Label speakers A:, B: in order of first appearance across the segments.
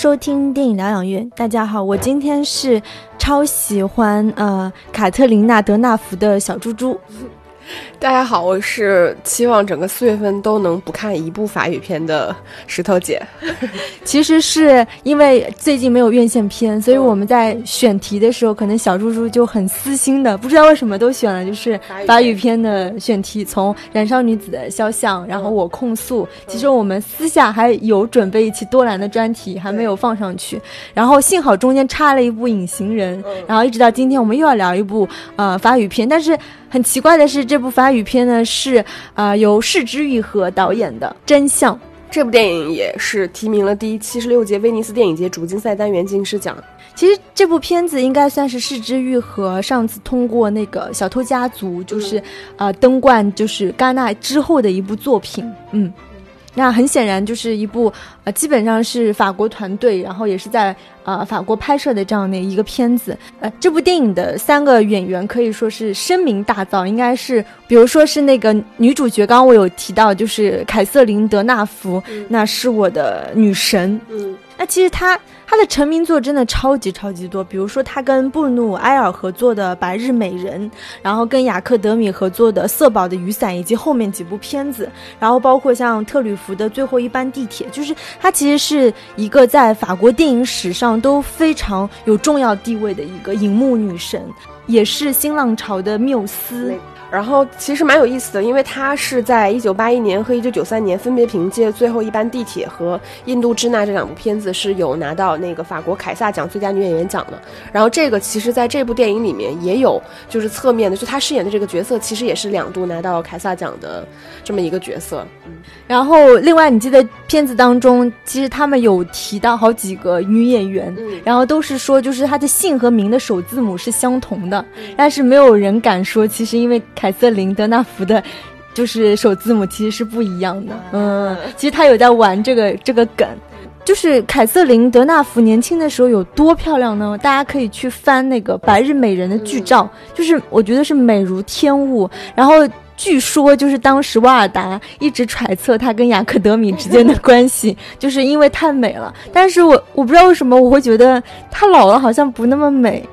A: 收听电影疗养院。大家好，我今天是超喜欢呃卡特琳娜·德纳福的小猪猪。
B: 大家好，我是期望整个四月份都能不看一部法语片的石头姐。
A: 其实是因为最近没有院线片，所以我们在选题的时候，可能小猪猪就很私心的，不知道为什么都选了就是法语片的选题，从《燃烧女子的肖像》，然后我控诉。其实我们私下还有准备一期多兰的专题，还没有放上去。然后幸好中间插了一部《隐形人》，然后一直到今天，我们又要聊一部呃法语片，但是。很奇怪的是，这部法语片呢是啊由市之愈和导演的《真相》。
B: 这部电影也是提名了第七十六届威尼斯电影节主竞赛单元金狮奖。
A: 其实这部片子应该算是市之愈和上次通过那个《小偷家族》，就是啊登冠就是戛纳之后的一部作品。嗯。那很显然就是一部，呃，基本上是法国团队，然后也是在呃法国拍摄的这样的一个片子。呃，这部电影的三个演员可以说是声名大噪，应该是，比如说是那个女主角，刚刚我有提到，就是凯瑟琳·德纳福，那是我的女神。嗯，那其实她。他的成名作真的超级超级多，比如说他跟布努埃尔合作的《白日美人》，然后跟雅克德米合作的《色宝的雨伞》，以及后面几部片子，然后包括像特吕弗的《最后一班地铁》，就是他其实是一个在法国电影史上都非常有重要地位的一个荧幕女神，也是新浪潮的缪斯。
B: 然后其实蛮有意思的，因为他是在一九八一年和一九九三年分别凭借《最后一班地铁》和《印度支那》这两部片子是有拿到那个法国凯撒奖最佳女演员奖的。然后这个其实在这部电影里面也有，就是侧面的，就他饰演的这个角色其实也是两度拿到凯撒奖的这么一个角色。
A: 然后另外你记得片子当中，其实他们有提到好几个女演员，然后都是说就是她的姓和名的首字母是相同的，但是没有人敢说其实因为。凯瑟琳·德纳福的，就是首字母其实是不一样的。嗯，其实他有在玩这个这个梗，就是凯瑟琳·德纳福年轻的时候有多漂亮呢？大家可以去翻那个《白日美人》的剧照，就是我觉得是美如天物。然后据说就是当时瓦尔达一直揣测她跟雅克德米之间的 关系，就是因为太美了。但是我我不知道为什么我会觉得她老了好像不那么美。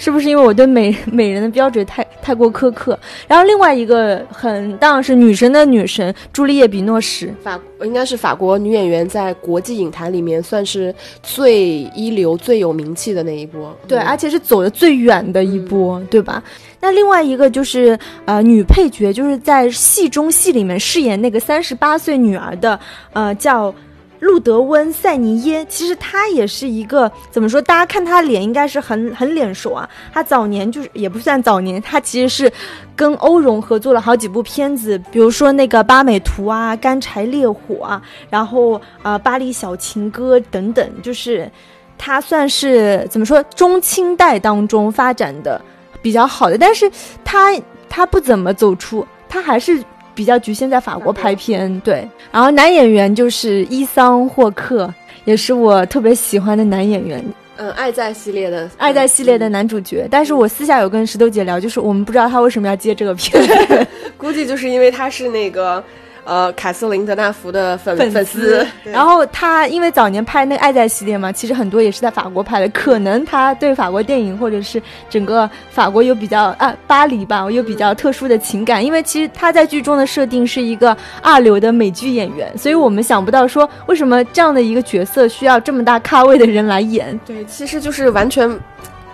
A: 是不是因为我对美 美人的标准太太过苛刻？然后另外一个很当然是女神的女神朱丽叶·比诺什，
B: 法应该是法国女演员在国际影坛里面算是最一流、最有名气的那一波。
A: 对，而且是走的最远的一波，对吧？那另外一个就是呃女配角，就是在戏中戏里面饰演那个三十八岁女儿的，呃叫。路德温·塞尼耶，其实他也是一个怎么说？大家看他脸应该是很很脸熟啊。他早年就是也不算早年，他其实是跟欧荣合作了好几部片子，比如说那个《巴美图》啊，《干柴烈火》啊，然后啊，《巴黎小情歌》等等，就是他算是怎么说？中清代当中发展的比较好的，但是他他不怎么走出，他还是。比较局限在法国拍片，对。然后男演员就是伊桑霍克，也是我特别喜欢的男演员。
B: 嗯，爱在系列的
A: 爱在系列的男主角。但是我私下有跟石头姐聊，就是我们不知道他为什么要接这个片，
B: 估计就是因为他是那个。呃，凯瑟琳·德纳福的粉
A: 粉丝，然后他因为早年拍那个《爱在》系列嘛，其实很多也是在法国拍的，可能他对法国电影或者是整个法国有比较啊巴黎吧，有比较特殊的情感。因为其实他在剧中的设定是一个二流的美剧演员，所以我们想不到说为什么这样的一个角色需要这么大咖位的人来演。
B: 对，其实就是完全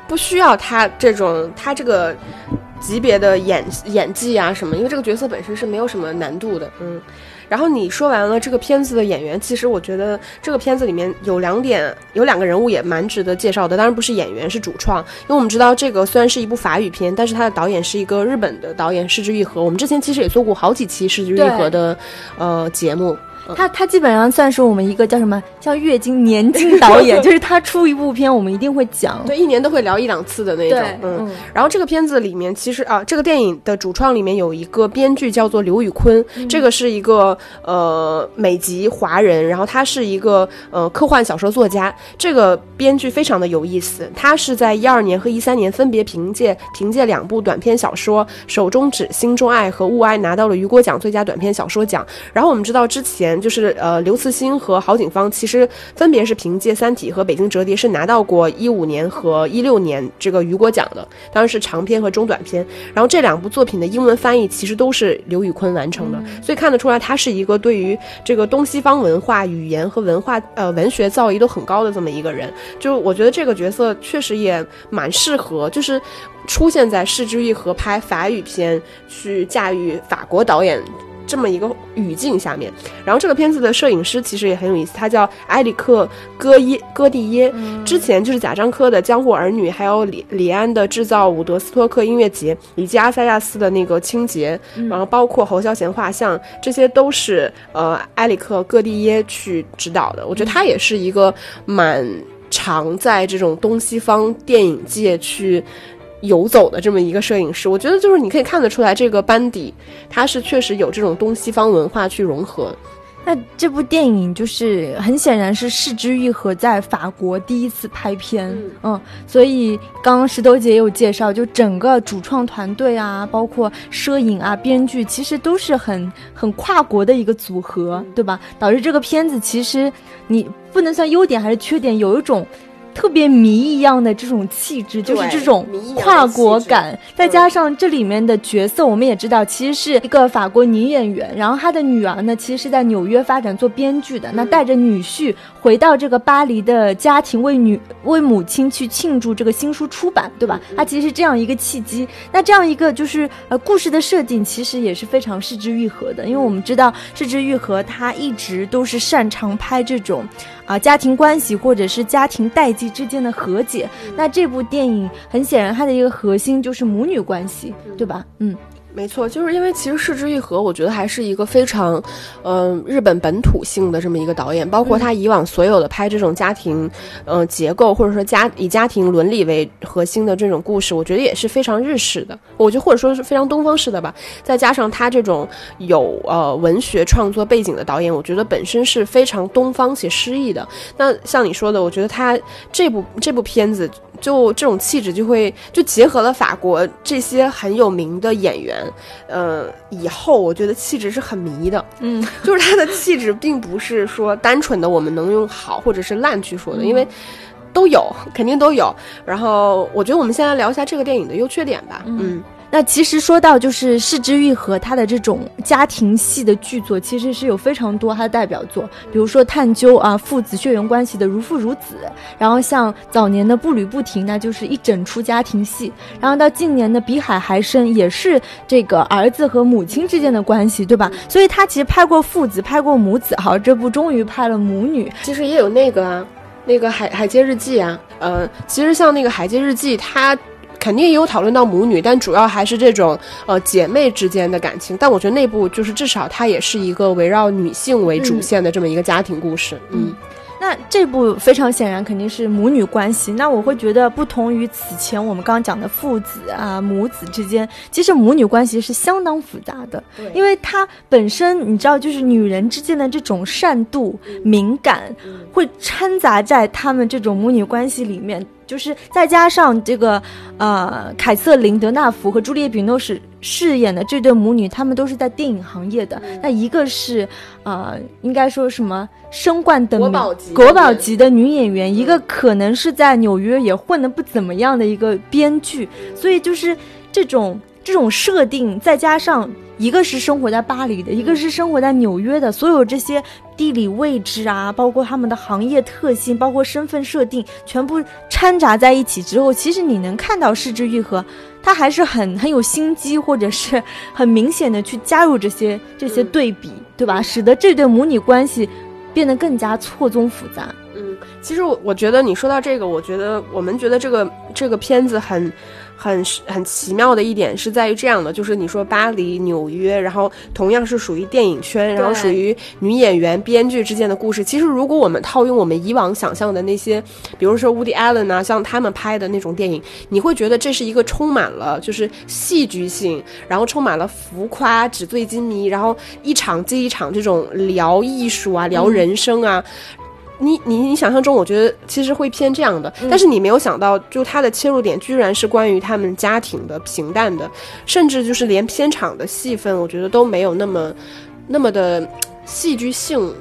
B: 不需要他这种他这个。级别的演演技啊什么，因为这个角色本身是没有什么难度的，嗯。然后你说完了这个片子的演员，其实我觉得这个片子里面有两点，有两个人物也蛮值得介绍的。当然不是演员，是主创，因为我们知道这个虽然是一部法语片，但是它的导演是一个日本的导演市之愈合。我们之前其实也做过好几期市之愈合的呃节目。
A: 他他基本上算是我们一个叫什么叫月经年经导演，就是他出一部片，我们一定会讲，
B: 对，一年都会聊一两次的那种。嗯，然后这个片子里面其实啊，这个电影的主创里面有一个编剧叫做刘宇坤，这个是一个呃美籍华人，然后他是一个呃科幻小说作家。这个编剧非常的有意思，他是在一二年和一三年分别凭借凭借两部短篇小说《手中指》《心中爱》和《物哀》拿到了雨果奖最佳短篇小说奖。然后我们知道之前。前就是呃刘慈欣和郝景芳其实分别是凭借《三体》和《北京折叠》是拿到过一五年和一六年这个雨果奖的，当然是长篇和中短篇。然后这两部作品的英文翻译其实都是刘宇昆完成的，所以看得出来他是一个对于这个东西方文化、语言和文化呃文学造诣都很高的这么一个人。就我觉得这个角色确实也蛮适合，就是出现在市之愈合拍法语片去驾驭法国导演。这么一个语境下面，然后这个片子的摄影师其实也很有意思，他叫埃里克·戈耶戈蒂耶，之前就是贾樟柯的《江湖儿女》，还有李李安的《制造伍德斯托克音乐节》，以及阿塞亚斯的那个《清洁》，然后包括侯孝贤画像，这些都是呃埃里克·戈蒂耶去指导的。我觉得他也是一个蛮常在这种东西方电影界去。游走的这么一个摄影师，我觉得就是你可以看得出来，这个班底他是确实有这种东西方文化去融合。
A: 那这部电影就是很显然是市之愈合在法国第一次拍片，嗯，所以刚刚石头姐也有介绍，就整个主创团队啊，包括摄影啊、编剧，其实都是很很跨国的一个组合，对吧？导致这个片子其实你不能算优点还是缺点，有一种。特别迷一样的这种气质，就是这种跨国感，再加上这里面的角色，我们也知道，其实是一个法国女演员，然后她的女儿呢，其实是在纽约发展做编剧的，那带着女婿回到这个巴黎的家庭，为女为母亲去庆祝这个新书出版，对吧？她其实是这样一个契机。那这样一个就是呃故事的设定，其实也是非常视之愈合的，因为我们知道视之愈合他一直都是擅长拍这种。啊，家庭关系或者是家庭代际之间的和解，那这部电影很显然它的一个核心就是母女关系，对吧？嗯。
B: 没错，就是因为其实市之愈合，我觉得还是一个非常，嗯，日本本土性的这么一个导演，包括他以往所有的拍这种家庭，嗯，结构或者说家以家庭伦理为核心的这种故事，我觉得也是非常日式的，我觉得或者说是非常东方式的吧。再加上他这种有呃文学创作背景的导演，我觉得本身是非常东方且诗意的。那像你说的，我觉得他这部这部片子。就这种气质，就会就结合了法国这些很有名的演员，呃，以后我觉得气质是很迷的，
A: 嗯，
B: 就是他的气质并不是说单纯的我们能用好或者是烂去说的，因为都有，肯定都有。然后我觉得我们先来聊一下这个电影的优缺点吧，嗯。
A: 那其实说到就是市之愈合他的这种家庭戏的剧作，其实是有非常多他的代表作，比如说探究啊父子血缘关系的如父如子，然后像早年的步履不停，那就是一整出家庭戏，然后到近年的比海还深，也是这个儿子和母亲之间的关系，对吧？所以他其实拍过父子，拍过母子，好，这部终于拍了母女，
B: 其实也有那个啊，那个海海街日记啊，呃，其实像那个海街日记，它。肯定也有讨论到母女，但主要还是这种呃姐妹之间的感情。但我觉得那部就是至少它也是一个围绕女性为主线的这么一个家庭故事。
A: 嗯，那这部非常显然肯定是母女关系。那我会觉得不同于此前我们刚刚讲的父子啊母子之间，其实母女关系是相当复杂的。因为它本身你知道，就是女人之间的这种善妒、敏感，会掺杂在他们这种母女关系里面。就是再加上这个，呃，凯瑟琳·德纳福和朱丽叶·比诺什饰演的这对母女，她们都是在电影行业的。那一个是，呃，应该说什么升冠等
B: 国宝级
A: 国宝级的女演员，一个可能是在纽约也混得不怎么样的一个编剧。所以就是这种这种设定，再加上。一个是生活在巴黎的，一个是生活在纽约的，所有这些地理位置啊，包括他们的行业特性，包括身份设定，全部掺杂在一起之后，其实你能看到失之愈合，他还是很很有心机，或者是很明显的去加入这些这些对比，对吧？使得这对母女关系变得更加错综复杂。
B: 嗯，其实我我觉得你说到这个，我觉得我们觉得这个这个片子很。很很奇妙的一点是在于这样的，就是你说巴黎、纽约，然后同样是属于电影圈，然后属于女演员、编剧之间的故事。其实，如果我们套用我们以往想象的那些，比如说 Woody Allen 啊，像他们拍的那种电影，你会觉得这是一个充满了就是戏剧性，然后充满了浮夸、纸醉金迷，然后一场接一场这种聊艺术啊、聊人生啊。你你你想象中，我觉得其实会偏这样的，但是你没有想到，就他的切入点居然是关于他们家庭的平淡的，甚至就是连片场的戏份，我觉得都没有那么那么的戏剧性，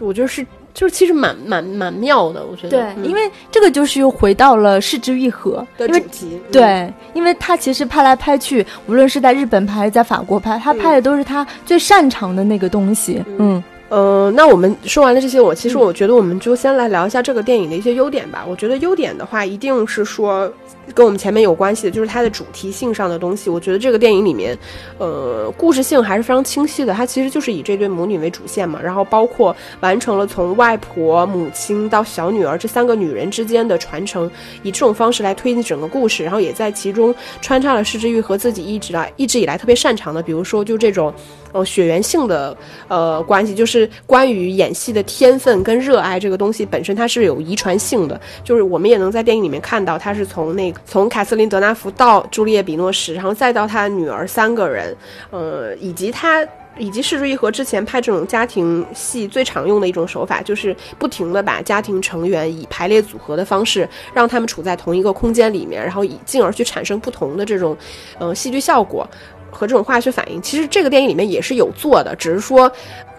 B: 我觉得是就是其实蛮蛮蛮妙的，我觉得。
A: 对，
B: 嗯
A: 因为这个就是又回到了市之愈合，
B: 的主题，嗯，
A: 对，因为他其实拍来拍去，无论是在日本拍还是在法国拍，他拍的都是他最擅长的那个东西。嗯
B: 呃，那我们说完了这些，我其实我觉得我们就先来聊一下这个电影的一些优点吧。我觉得优点的话，一定是说跟我们前面有关系的，就是它的主题性上的东西。我觉得这个电影里面，呃，故事性还是非常清晰的。它其实就是以这对母女为主线嘛，然后包括完成了从外婆、母亲到小女儿这三个女人之间的传承，以这种方式来推进整个故事，然后也在其中穿插了失之愈和自己一直来一直以来特别擅长的，比如说就这种。呃，血缘性的呃关系，就是关于演戏的天分跟热爱这个东西本身，它是有遗传性的。就是我们也能在电影里面看到，他是从那个从凯瑟琳德纳福到朱丽叶比诺什，然后再到他的女儿三个人，呃，以及他。以及失之愈合之前拍这种家庭戏最常用的一种手法，就是不停的把家庭成员以排列组合的方式，让他们处在同一个空间里面，然后以进而去产生不同的这种，呃，戏剧效果和这种化学反应。其实这个电影里面也是有做的，只是说。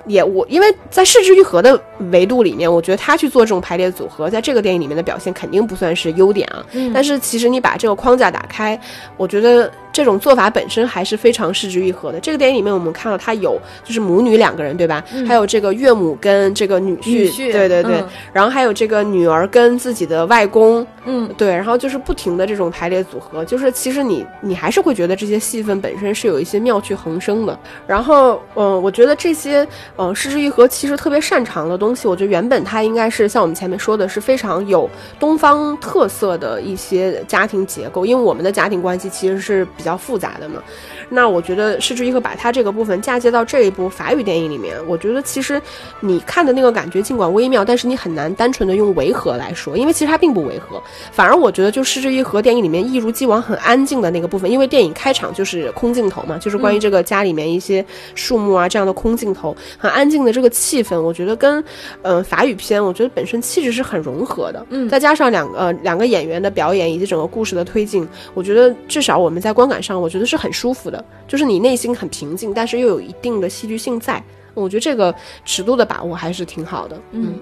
B: 也我因为在视之愈合的维度里面，我觉得他去做这种排列组合，在这个电影里面的表现肯定不算是优点啊。
A: 嗯
B: 但是其实你把这个框架打开，我觉得这种做法本身还是非常失之愈合的。这个电影里面我们看到他有就是母女两个人对吧？还有这个岳母跟这个女婿，
A: 嗯女婿
B: 对对对，
A: 嗯
B: 然后还有这个女儿跟自己的外公，
A: 嗯，
B: 对，然后就是不停的这种排列组合，就是其实你你还是会觉得这些戏份本身是有一些妙趣横生的。然后，嗯、我觉得这些，呃，失之愈合其实特别擅长的东东西，我觉得原本它应该是像我们前面说的，是非常有东方特色的一些家庭结构，因为我们的家庭关系其实是比较复杂的嘛。那我觉得失之愈合把它这个部分嫁接到这一部法语电影里面，我觉得其实你看的那个感觉尽管微妙，但是你很难单纯的用违和来说，因为其实它并不违和。反而我觉得就失之愈合电影里面一如既往很安静的那个部分，因为电影开场就是空镜头嘛，就是关于这个家里面一些树木啊这样的空镜头，很安静的这个气氛，我觉得跟嗯、呃法语片，我觉得本身气质是很融合的。
A: 嗯
B: 再加上两个呃两个演员的表演以及整个故事的推进，我觉得至少我们在观感上，我觉得是很舒服的，就是你内心很平静，但是又有一定的戏剧性在。我觉得这个尺度的把握还是挺好的。
A: 嗯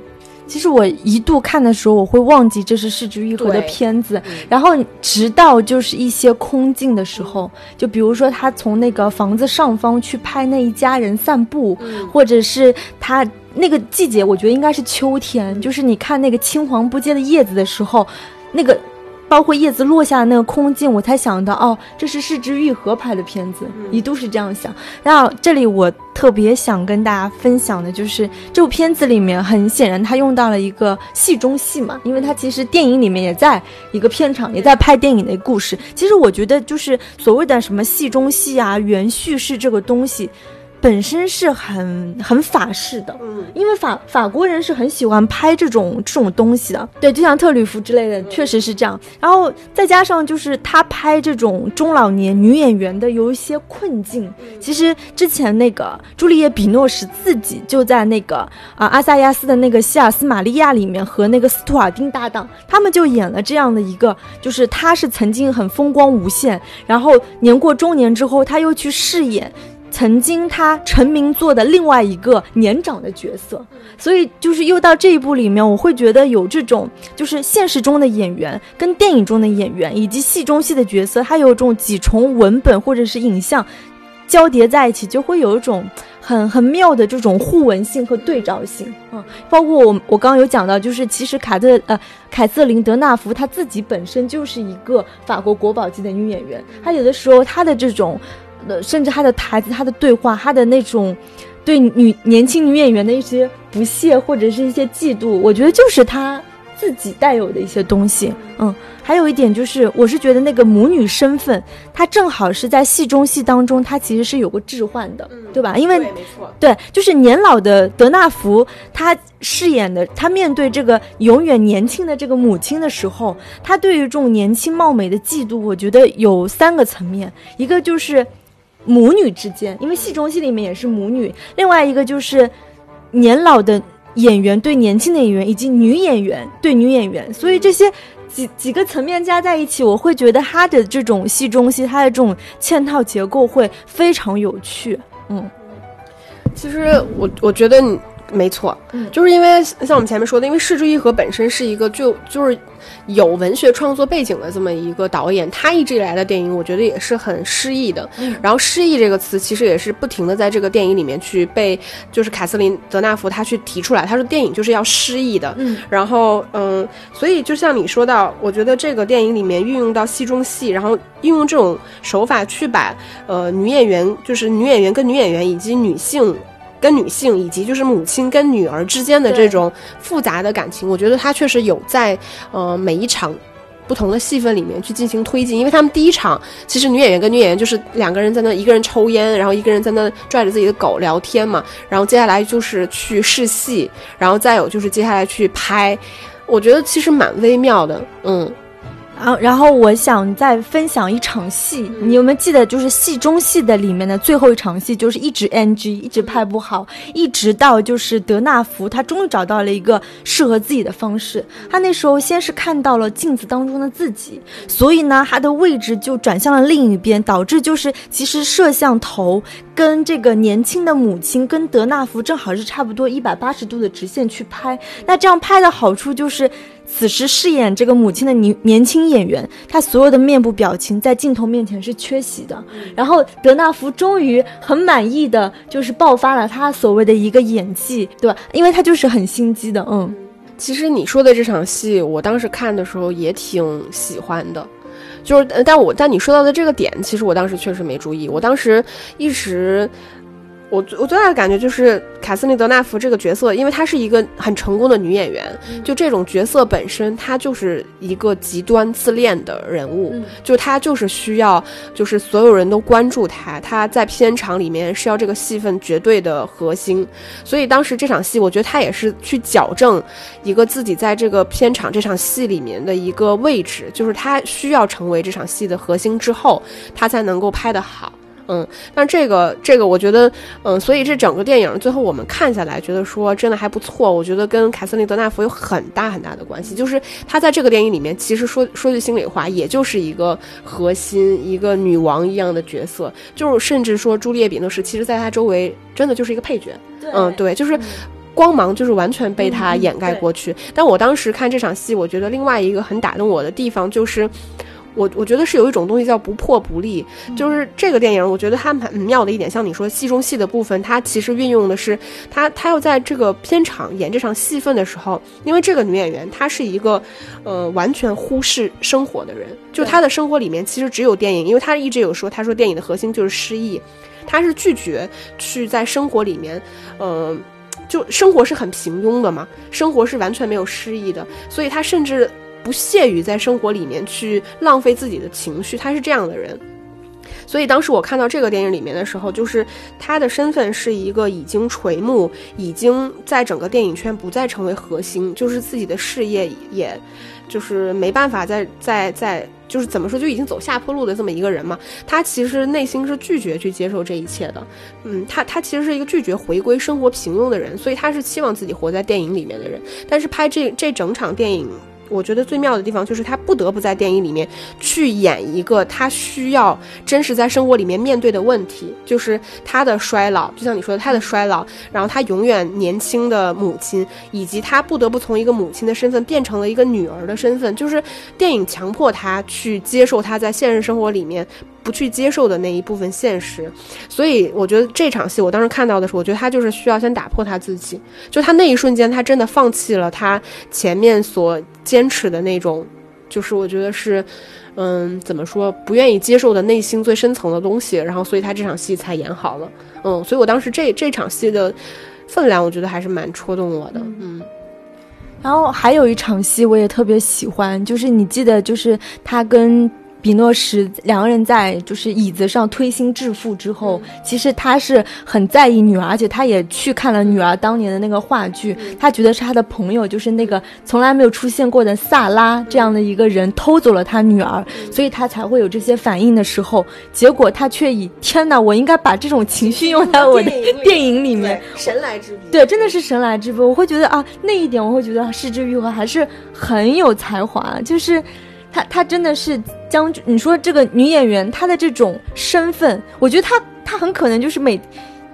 A: 其实我一度看的时候，我会忘记这是失之愈合的片子
B: 嗯，
A: 然后直到就是一些空镜的时候，就比如说他从那个房子上方去拍那一家人散步，
B: 嗯
A: 或者是他那个季节，我觉得应该是秋天，就是你看那个青黄不接的叶子的时候，那个。包括叶子落下的那个空镜，我才想到哦，这是失之愈合拍的片子，
B: 嗯
A: 一度是这样想。然后这里我特别想跟大家分享的就是这部片子里面，很显然他用到了一个戏中戏嘛，因为他其实电影里面也在一个片场，也在拍电影的故事。其实我觉得就是所谓的什么戏中戏啊、原叙事这个东西，本身是很很法式的。
B: 嗯
A: 因为法法国人是很喜欢拍这种这种东西的，对，就像特吕弗之类的，确实是这样。然后再加上就是他拍这种中老年女演员的有一些困境。其实之前那个朱丽叶·比诺什自己就在那个啊、阿萨亚斯的那个希尔斯玛利亚里面和那个斯图尔丁搭档，他们就演了这样的一个，就是他是曾经很风光无限，然后年过中年之后，他又去饰演。曾经他成名作的另外一个年长的角色，所以就是又到这一部里面，我会觉得有这种就是现实中的演员跟电影中的演员以及戏中戏的角色，它有这种几重文本或者是影像交叠在一起，就会有一种很很妙的这种互文性和对照性。嗯，包括我我刚刚有讲到，就是其实卡特呃凯瑟琳德纳福她自己本身就是一个法国国宝级的女演员，她有的时候她的这种。呃，甚至他的台词、他的对话、他的那种对女年轻女演员的一些不屑或者是一些嫉妒，我觉得就是他自己带有的一些东西。嗯，还有一点就是，我是觉得那个母女身份，她正好是在戏中戏当中，她其实是有个置换的，对吧？因为
B: 对，没错，
A: 对，就是年老的德纳福，他饰演的，他面对这个永远年轻的这个母亲的时候，他对于这种年轻貌美的嫉妒，我觉得有三个层面，一个就是母女之间，因为戏中戏里面也是母女；另外一个就是年老的演员对年轻的演员，以及女演员对女演员，所以这些。几几个层面加在一起，我会觉得他的这种戏中戏，他的这种嵌套结构会非常有趣。嗯，
B: 其实我我觉得你没错，
A: 嗯
B: 就是因为像我们前面说的，因为市之愈合本身是一个就就是有文学创作背景的这么一个导演，他一直以来的电影，我觉得也是很诗意的。
A: 嗯
B: 然后诗意这个词其实也是不停的在这个电影里面去被就是凯瑟琳德纳福他去提出来，他说电影就是要诗意的。
A: 嗯
B: 然后，嗯，所以就像你说到，我觉得这个电影里面运用到戏中戏，然后运用这种手法去把呃女演员，就是女演员跟女演员以及女性。跟女性以及就是母亲跟女儿之间的这种复杂的感情，我觉得他确实有在呃每一场不同的戏份里面去进行推进，因为他们第一场其实女演员跟女演员就是两个人在那，一个人抽烟，然后一个人在那拽着自己的狗聊天嘛，然后接下来就是去试戏，然后再有就是接下来去拍，我觉得其实蛮微妙的，嗯，
A: 然后，然后我想再分享一场戏，你有没有记得？就是戏中戏的里面的最后一场戏，就是一直 NG，一直拍不好，一直到就是德纳福他终于找到了一个适合自己的方式。他那时候先是看到了镜子当中的自己，所以呢，他的位置就转向了另一边，导致就是其实摄像头跟这个年轻的母亲跟德纳福正好是差不多一百八十度的直线去拍。那这样拍的好处就是。此时饰演这个母亲的年年轻演员，她所有的面部表情在镜头面前是缺席的。然后德纳福终于很满意的就是爆发了他所谓的一个演技，对吧？因为他就是很心机的，嗯
B: 其实你说的这场戏，我当时看的时候也挺喜欢的。就是，呃但我但你说到的这个点，其实我当时确实没注意。我当时一直，我最我最大的感觉就是凯瑟琳·德纳福这个角色，因为她是一个很成功的女演员，就这种角色本身，她就是一个极端自恋的人物，
A: 嗯
B: 就她就是需要，就是所有人都关注她，她在片场里面是要这个戏份绝对的核心。所以当时这场戏，我觉得她也是去矫正一个自己在这个片场这场戏里面的一个位置，就是她需要成为这场戏的核心之后，她才能够拍得好。嗯，但这个这个，我觉得，嗯，所以这整个电影最后我们看下来，觉得说真的还不错。我觉得跟凯瑟琳·德纳福有很大很大的关系，就是她在这个电影里面，其实说说句心里话，也就是一个核心、一个女王一样的角色，就是甚至说朱丽叶·比诺什，其实在她周围真的就是一个配角。嗯，对，就是光芒就是完全被他
A: 嗯嗯
B: 掩盖过去。但我当时看这场戏，我觉得另外一个很打动我的地方就是。我我觉得是有一种东西叫不破不立，就是这个电影，我觉得它蛮妙的一点，像你说戏中戏的部分，它其实运用的是它它要在这个片场演这场戏份的时候，因为这个女演员她是一个呃完全忽视生活的人，就她的生活里面其实只有电影，因为她一直有说，她说电影的核心就是诗意，她是拒绝去在生活里面，呃。就生活是很平庸的嘛，生活是完全没有诗意的，所以她甚至不屑于在生活里面去浪费自己的情绪，他是这样的人。所以当时我看到这个电影里面的时候，就是他的身份是一个已经垂暮，已经在整个电影圈不再成为核心，就是自己的事业也，就是没办法再再再，就是怎么说就已经走下坡路的这么一个人嘛。他其实内心是拒绝去接受这一切的，嗯，他他其实是一个拒绝回归生活平庸的人，所以他是期望自己活在电影里面的人。但是拍这这整场电影。我觉得最妙的地方就是他不得不在电影里面去演一个他需要真实在生活里面面对的问题，就是他的衰老，就像你说的，他的衰老，然后他永远年轻的母亲，以及他不得不从一个母亲的身份变成了一个女儿的身份，就是电影强迫他去接受他在现实生活里面不去接受的那一部分现实。所以我觉得这场戏，我当时看到的时候，我觉得他就是需要先打破他自己，就他那一瞬间，他真的放弃了他前面所坚坚持的那种，就是我觉得是，嗯，怎么说，不愿意接受的内心最深层的东西，然后所以他这场戏才演好了，嗯，所以我当时这这场戏的分量，我觉得还是蛮戳动我的，嗯。
A: 然后还有一场戏我也特别喜欢，就是你记得，就是他跟比诺什两个人在就是椅子上推心置腹之后，其实他是很在意女儿，而且他也去看了女儿当年的那个话剧，他觉得是他的朋友，就是那个从来没有出现过的萨拉这样的一个人偷走了他女儿，所以他才会有这些反应的时候，结果他却以天哪，我应该把这种情绪用在我的电影里面，
B: 神来之笔，
A: 对，真的是神来之笔。我会觉得啊，那一点我会觉得失之愈合还是很有才华，就是她她真的是将你说这个女演员她的这种身份，我觉得她她很可能就是每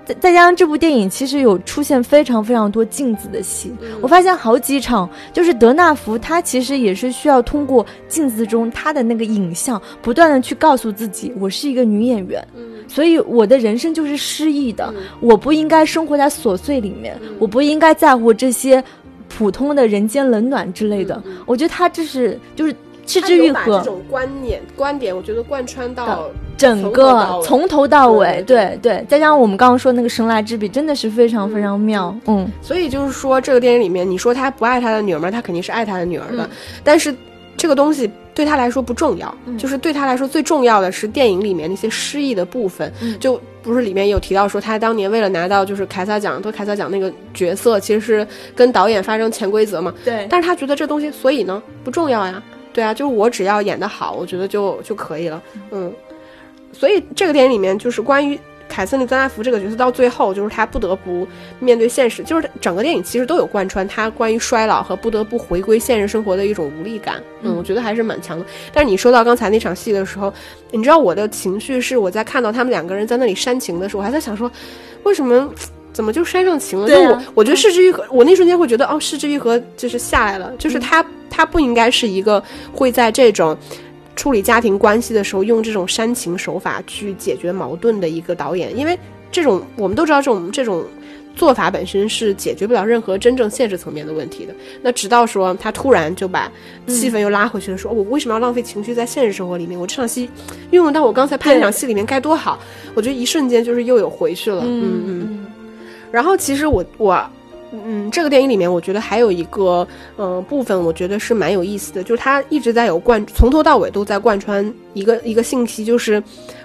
A: 再再加上这部电影其实有出现非常非常多镜子的戏，我发现好几场就是德纳福他其实也是需要通过镜子中他的那个影像，不断的去告诉自己，我是一个女演员，所以我的人生就是失意的，我不应该生活在琐碎里面，我不应该在乎这些普通的人间冷暖之类的。我觉得他这是就是失之愈合
B: 这种观念观点，我觉得贯穿到
A: 整个从头到尾，
B: 对
A: 对，再加上我们刚刚说那个神来之笔，真的是非常非常妙，嗯。
B: 所以就是说，这个电影里面，你说他不爱他的女儿吗？他肯定是爱他的女儿的，但是这个东西对他来说不重要，就是对他来说最重要的是电影里面那些诗意的部分。就不是里面有提到说，他当年为了拿到就是凯撒奖，得凯撒奖那个角色，其实是跟导演发生潜规则嘛。
A: 对。
B: 但是他觉得这东西，所以呢不重要呀。对啊，就是我只要演得好，我觉得就就可以了。嗯。所以这个电影里面就是关于凯瑟琳·德纳福这个角色，到最后就是她不得不面对现实，就是整个电影其实都有贯穿她关于衰老和不得不回归现实生活的一种无力感。嗯，我觉得还是蛮强的。但是你说到刚才那场戏的时候，你知道我的情绪是我在看到他们两个人在那里煽情的时候，我还在想说，为什么怎么就煽上情了？就我我觉得失之愈合，我那瞬间会觉得哦，失之愈合就是下来了，就是他他不应该是一个会在这种。处理家庭关系的时候，用这种煽情手法去解决矛盾的一个导演，因为这种我们都知道，这种这种做法本身是解决不了任何真正现实层面的问题的。那直到说他突然就把气氛又拉回去了，说我为什么要浪费情绪在现实生活里面？我这场戏运用到我刚才拍那场戏里面该多好！我觉得一瞬间就是又有回去了。嗯嗯。然后其实我我。嗯，这个电影里面，我觉得还有一个呃部分，我觉得是蛮有意思的，就是它一直在有贯，从头到尾都在贯穿一个一个信息，就是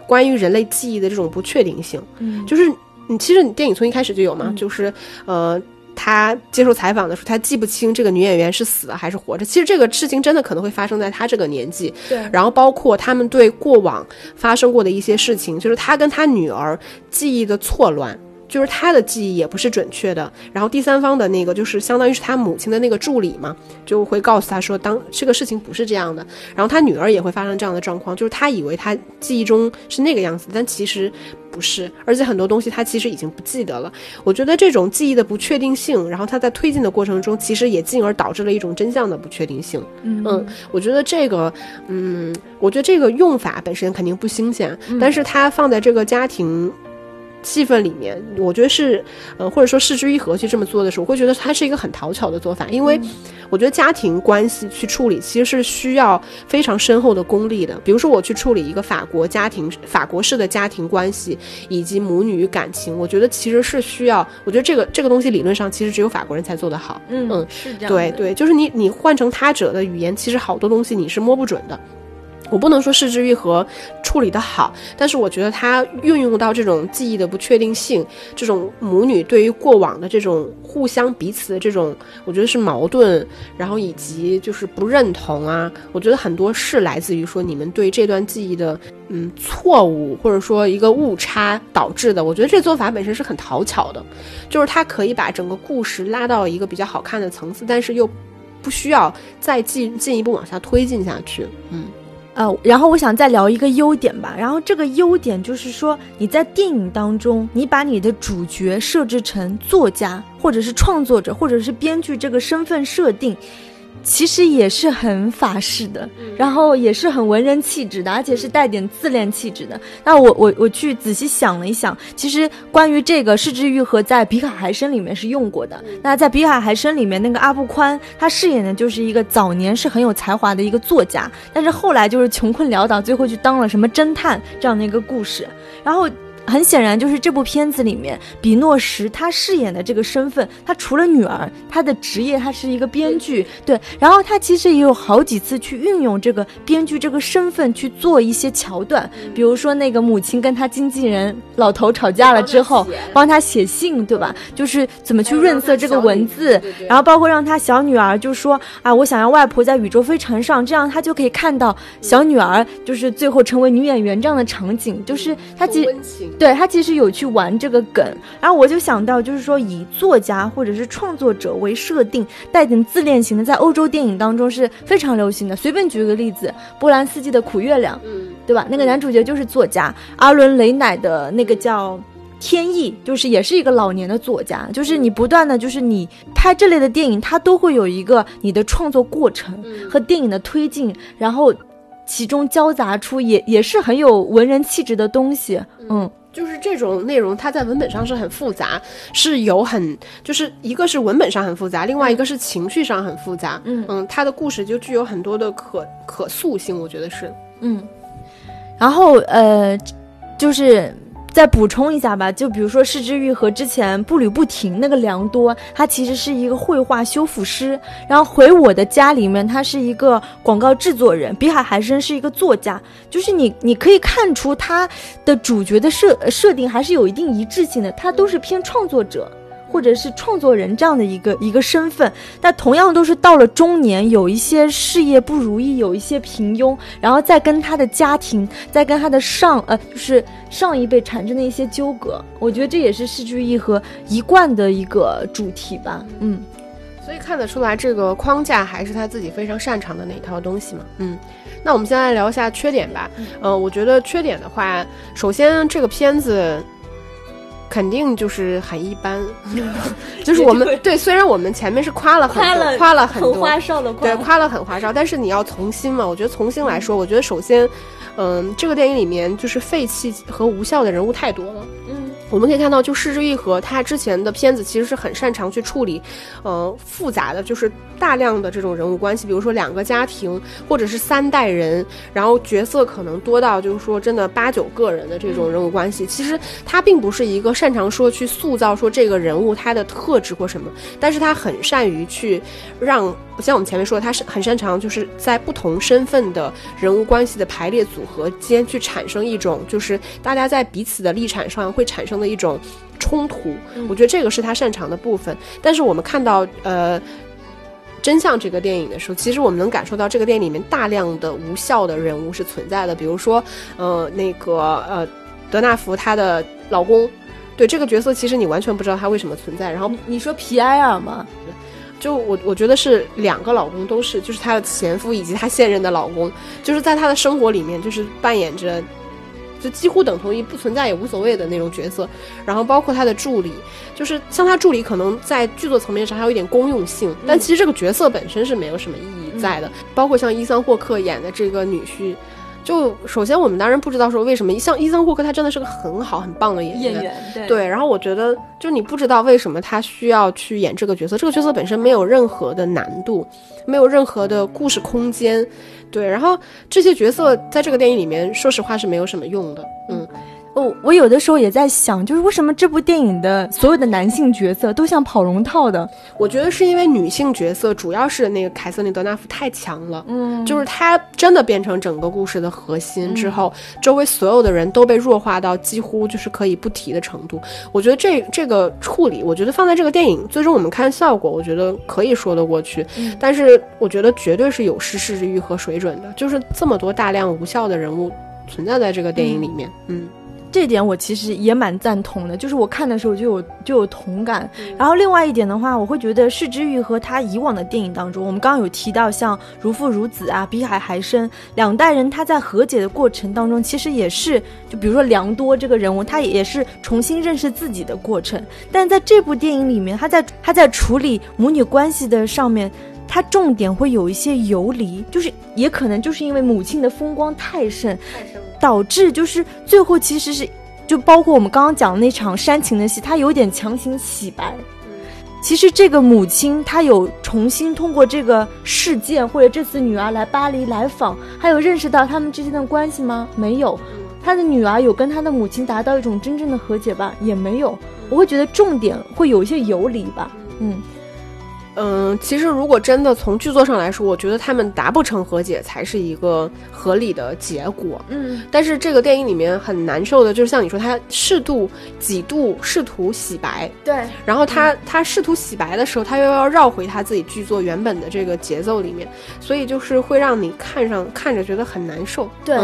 B: 关于人类记忆的这种不确定性。嗯，就是你其实你电影从一开始就有嘛，就是呃，他接受采访的时候，他记不清这个女演员是死了还是活着。其实这个事情真的可能会发生在他这个年纪。
A: 对，
B: 然后包括他们对过往发生过的一些事情，就是他跟他女儿记忆的错乱。就是他的记忆也不是准确的，然后第三方的那个就是相当于是他母亲的那个助理嘛，就会告诉他说，当这个事情不是这样的，然后他女儿也会发生这样的状况，就是他以为他记忆中是那个样子，但其实不是，而且很多东西他其实已经不记得了。我觉得这种记忆的不确定性，然后他在推进的过程中，其实也进而导致了一种真相的不确定性。嗯，我觉得这个，嗯，我觉得这个用法本身肯定不新鲜，但是他放在这个家庭。气氛里面，我觉得是，呃，或者说视之愈合去这么做的时候，我会觉得它是一个很讨巧的做法，因为我觉得家庭关系去处理其实是需要非常深厚的功力的。比如说我去处理一个法国家庭、法国式的家庭关系以及母女感情，我觉得其实是需要，我觉得这个这个东西理论上其实只有法国人才做得好。
A: 嗯嗯，是这样。
B: 对对，就是你你换成他者的语言，其实好多东西你是摸不准的。我不能说失之愈合处理的好，但是我觉得它运用到这种记忆的不确定性，这种母女对于过往的这种互相彼此的这种，我觉得是矛盾，然后以及就是不认同啊，我觉得很多是来自于说你们对这段记忆的嗯错误或者说一个误差导致的。我觉得这做法本身是很讨巧的，就是它可以把整个故事拉到一个比较好看的层次，但是又不需要再进进一步往下推进下去，嗯。
A: 呃，然后我想再聊一个优点吧。然后这个优点就是说，你在电影当中，你把你的主角设置成作家，或者是创作者，或者是编剧这个身份设定。其实也是很法式的，然后也是很文人气质的，而且是带点自恋气质的。那我我我去仔细想了一想，其实关于这个失之愈合在《比卡海参》里面是用过的。那在《比卡海参》里面，那个阿布宽他饰演的就是一个早年是很有才华的一个作家，但是后来就是穷困潦倒，最后去当了什么侦探这样的一个故事。然后。很显然，就是这部片子里面，比诺什他饰演的这个身份，他除了女儿，他的职业他是一个编剧，对。然后他其实也有好几次去运用这个编剧这个身份去做一些桥段，比如说那个母亲跟他经纪人老头吵架了之后，帮他写信，对吧？就是怎么去润色这个文字，然后包括让他小女儿就说啊，我想要外婆在宇宙飞船上，这样他就可以看到小女儿就是最后成为女演员这样的场景，就是他其实。对他其实有去玩这个梗，然后我就想到，就是说以作家或者是创作者为设定，带点自恋型的，在欧洲电影当中是非常流行的。随便举个例子，波兰斯基的《苦月亮》，嗯，对吧？那个男主角就是作家。阿伦雷乃的那个叫《天意，就是也是一个老年的作家，就是你不断的就是你拍这类的电影，它都会有一个你的创作过程和电影的推进，然后其中交杂出也也是很有文人气质的东西，嗯。
B: 就是这种内容，它在文本上是很复杂，是有很就是一个是文本上很复杂，另外一个是情绪上很复杂。
A: 嗯
B: 嗯，它的故事就具有很多的可可塑性，我觉得是。
A: 嗯，然后呃，就是。再补充一下吧，就比如说市之愈和之前步履不停那个良多，他其实是一个绘画修复师，然后回我的家里面，他是一个广告制作人，比海还深是一个作家，就是你你可以看出他的主角的设设定还是有一定一致性的，他都是偏创作者。或者是创作人这样的一个一个身份，但同样都是到了中年，有一些事业不如意，有一些平庸，然后再跟他的家庭，再跟他的上呃，就是上一辈产生的一些纠葛。我觉得这也是戏剧义和一贯的一个主题吧。嗯，
B: 所以看得出来，这个框架还是他自己非常擅长的那一套东西嘛。嗯，那我们先来聊一下缺点吧。呃，我觉得缺点的话，首先这个片子。肯定就是很一般，就是我们对，虽然我们前面是夸了很多，夸了很多，
A: 花哨的
B: 对，夸了很花哨，但是你要从心嘛，我觉得从心来说，我觉得首先，嗯，这个电影里面就是废弃和无效的人物太多了，
A: 嗯。
B: 我们可以看到，就失之愈合他之前的片子其实是很擅长去处理，呃，复杂的，就是大量的这种人物关系，比如说两个家庭，或者是三代人，然后角色可能多到就是说真的八九个人的这种人物关系。其实他并不是一个擅长说去塑造说这个人物他的特质或什么，但是他很善于去让，像我们前面说，他是很擅长就是在不同身份的人物关系的排列组合间去产生一种，就是大家在彼此的立场上会产生的。的一种冲突，我觉得这个是他擅长的部分。但是我们看到呃真相这个电影的时候，其实我们能感受到这个电影里面大量的无效的人物是存在的。比如说呃那个呃德纳福她的老公，对这个角色其实你完全不知道他为什么存在。然后
A: 你说皮埃尔吗？
B: 就我我觉得是两个老公都是，就是她的前夫以及她现任的老公，就是在她的生活里面就是扮演着。就几乎等同于不存在也无所谓的那种角色，然后包括他的助理，就是像他助理可能在剧作层面上还有一点公用性，但其实这个角色本身是没有什么意义在的。包括像伊桑霍克演的这个女婿，就首先我们当然不知道说为什么像伊桑霍克他真的是个很好很棒的演
A: 员，
B: 对，然后我觉得就你不知道为什么他需要去演这个角色，这个角色本身没有任何的难度，没有任何的故事空间。对，然后这些角色在这个电影里面，说实话是没有什么用的。嗯，
A: 哦，我有的时候也在想，就是为什么这部电影的所有的男性角色都像跑龙套的？
B: 我觉得是因为女性角色主要是那个凯瑟琳·德纳夫太强了。
A: 嗯，
B: 就是她真的变成整个故事的核心之后，周围所有的人都被弱化到几乎就是可以不提的程度。我觉得这这个处理，我觉得放在这个电影最终我们看效果，我觉得可以说得过去。但是我觉得绝对是有失视之欲和水准的，就是这么多大量无效的人物。存在在这个电影里面，嗯，
A: 这点我其实也蛮赞同的，就是我看的时候就有就有同感。然后另外一点的话，我会觉得释之欲和他以往的电影当中，我们刚刚有提到像如父如子啊、比海还深两代人，他在和解的过程当中，其实也是就比如说良多这个人物，他也是重新认识自己的过程。但在这部电影里面，他在他在处理母女关系的上面。它重点会有一些游离，就是也可能就是因为母亲的风光太盛，导致就是最后其实是，就包括我们刚刚讲的那场煽情的戏，它有点强行洗白。其实这个母亲她有重新通过这个事件或者这次女儿来巴黎来访，还有认识到他们之间的关系吗？没有。他的女儿有跟他的母亲达到一种真正的和解吧？也没有。我会觉得重点会有一些游离吧。嗯。
B: 嗯，其实如果真的从剧作上来说，我觉得他们达不成和解才是一个合理的结果。
A: 嗯，
B: 但是这个电影里面很难受的，就是像你说，他适度几度试图洗白，
A: 对，
B: 然后他他试图洗白的时候，他又要绕回他自己剧作原本的这个节奏里面，所以就是会让你看上看着觉得很难受。
A: 对，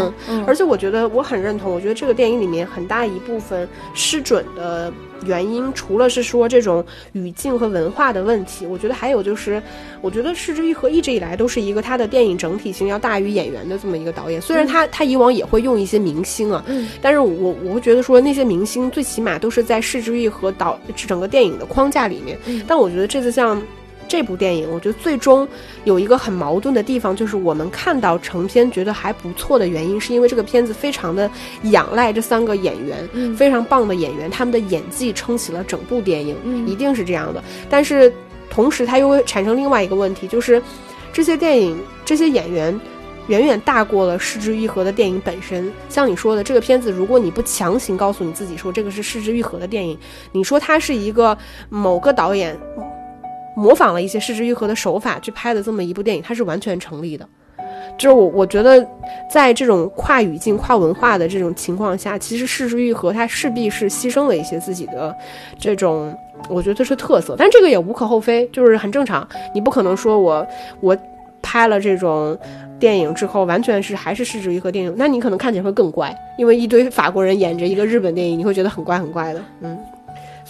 B: 而且我觉得我很认同，我觉得这个电影里面很大一部分失准的。原因，除了是说这种语境和文化的问题，我觉得还有就是，我觉得是之愈合一直以来都是一个他的电影整体性要大于演员的这么一个导演。虽然他他以往也会用一些明星啊，但是我我会觉得说那些明星最起码都是在市之愈合导整个电影的框架里面。但我觉得这次像。这部电影，我觉得最终有一个很矛盾的地方，就是我们看到成片觉得还不错的原因，是因为这个片子非常的仰赖这三个演员，非常棒的演员，他们的演技撑起了整部电影，一定是这样的。但是同时，它又会产生另外一个问题，就是这些电影这些演员远远大过了失之愈合的电影本身。像你说的，这个片子，如果你不强行告诉你自己说这个是失之愈合的电影，你说它是一个某个导演。模仿了一些失之愈合的手法去拍的这么一部电影，它是完全成立的。就是我我觉得，在这种跨语境、跨文化的这种情况下，其实失之愈合它势必是牺牲了一些自己的这种，我觉得这是特色。但这个也无可厚非，就是很正常。你不可能说我我拍了这种电影之后，完全是还是失之愈合电影，那你可能看起来会更怪，因为一堆法国人演着一个日本电影，你会觉得很怪很怪的，嗯。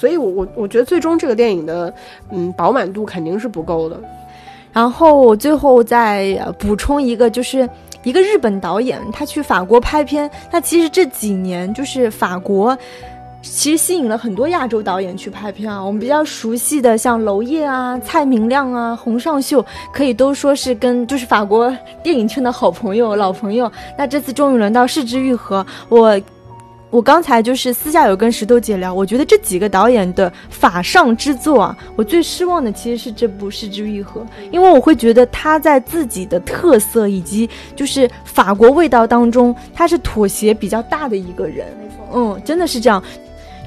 B: 所以，我我我觉得最终这个电影的，嗯，饱满度肯定是不够的。
A: 然后我最后再补充一个，就是一个日本导演，他去法国拍片。那其实这几年，就是法国其实吸引了很多亚洲导演去拍片啊。我们比较熟悉的，像娄烨啊、蔡明亮啊、洪尚秀，可以都说是跟就是法国电影圈的好朋友、老朋友。那这次终于轮到柿之愈合，我。我刚才就是私下有跟石头姐聊，我觉得这几个导演的法上之作啊，我最失望的其实是这部《失之愈合》，因为我会觉得他在自己的特色以及就是法国味道当中，他是妥协比较大的一个人。嗯，真的是这样。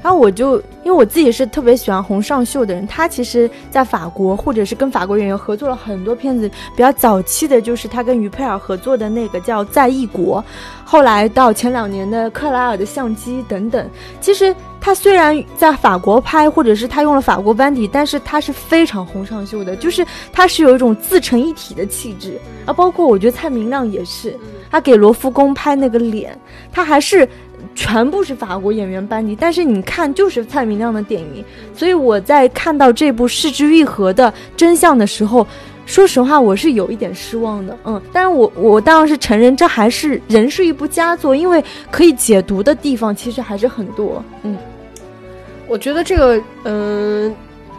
A: 然后我就因为我自己是特别喜欢洪尚秀的人，他其实在法国或者是跟法国演员合作了很多片子，比较早期的就是他跟于佩尔合作的那个叫《在异国》，后来到前两年的《克莱尔的相机》等等。其实他虽然在法国拍，或者是他用了法国班底，但是他是非常洪尚秀的，就是他是有一种自成一体的气质啊。包括我觉得蔡明亮也是，他给罗浮宫拍那个脸，他还是。全部是法国演员班底，但是你看就是蔡明亮的电影，所以我在看到这部《失之愈合》的真相的时候，说实话我是有一点失望的，嗯，但是我我当然是承认这还是仍是一部佳作，因为可以解读的地方其实还是很多，嗯，
B: 我觉得这个，嗯。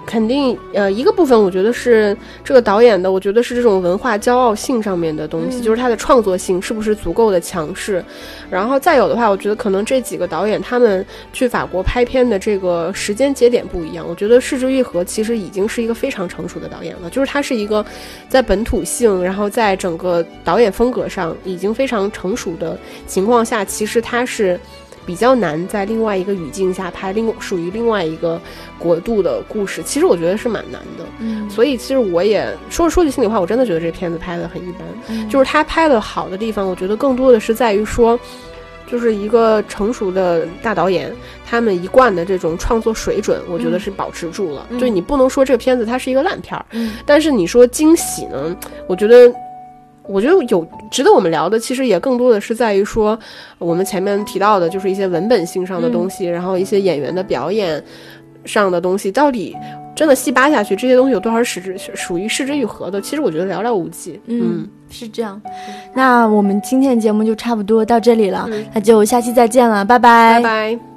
B: 肯定，呃，一个部分我觉得是这个导演的，我觉得是这种文化骄傲性上面的东西，就是他的创作性是不是足够的强势。然后再有的话，我觉得可能这几个导演他们去法国拍片的这个时间节点不一样。我觉得市之愈合其实已经是一个非常成熟的导演了，就是他是一个在本土性，然后在整个导演风格上已经非常成熟的情况下，其实他是。比较难在另外一个语境下拍另属于另外一个国度的故事，其实我觉得是蛮难的。嗯，所以其实我也说说句心里话，我真的觉得这片子拍的很一般。就是他拍的好的地方，我觉得更多的是在于说，就是一个成熟的大导演，他们一贯的这种创作水准，我觉得是保持住了。就你不能说这个片子它是一个烂片儿，但是你说惊喜呢？我觉得。我觉得有值得我们聊的，其实也更多的是在于说，我们前面提到的，就是一些文本性上的东西，然后一些演员的表演上的东西，到底真的细扒下去，这些东西有多少是属于失之愈合的？其实我觉得寥寥无几。
A: 嗯，是这样。那我们今天的节目就差不多到这里了，那就下期再见了，拜拜，
B: 拜拜。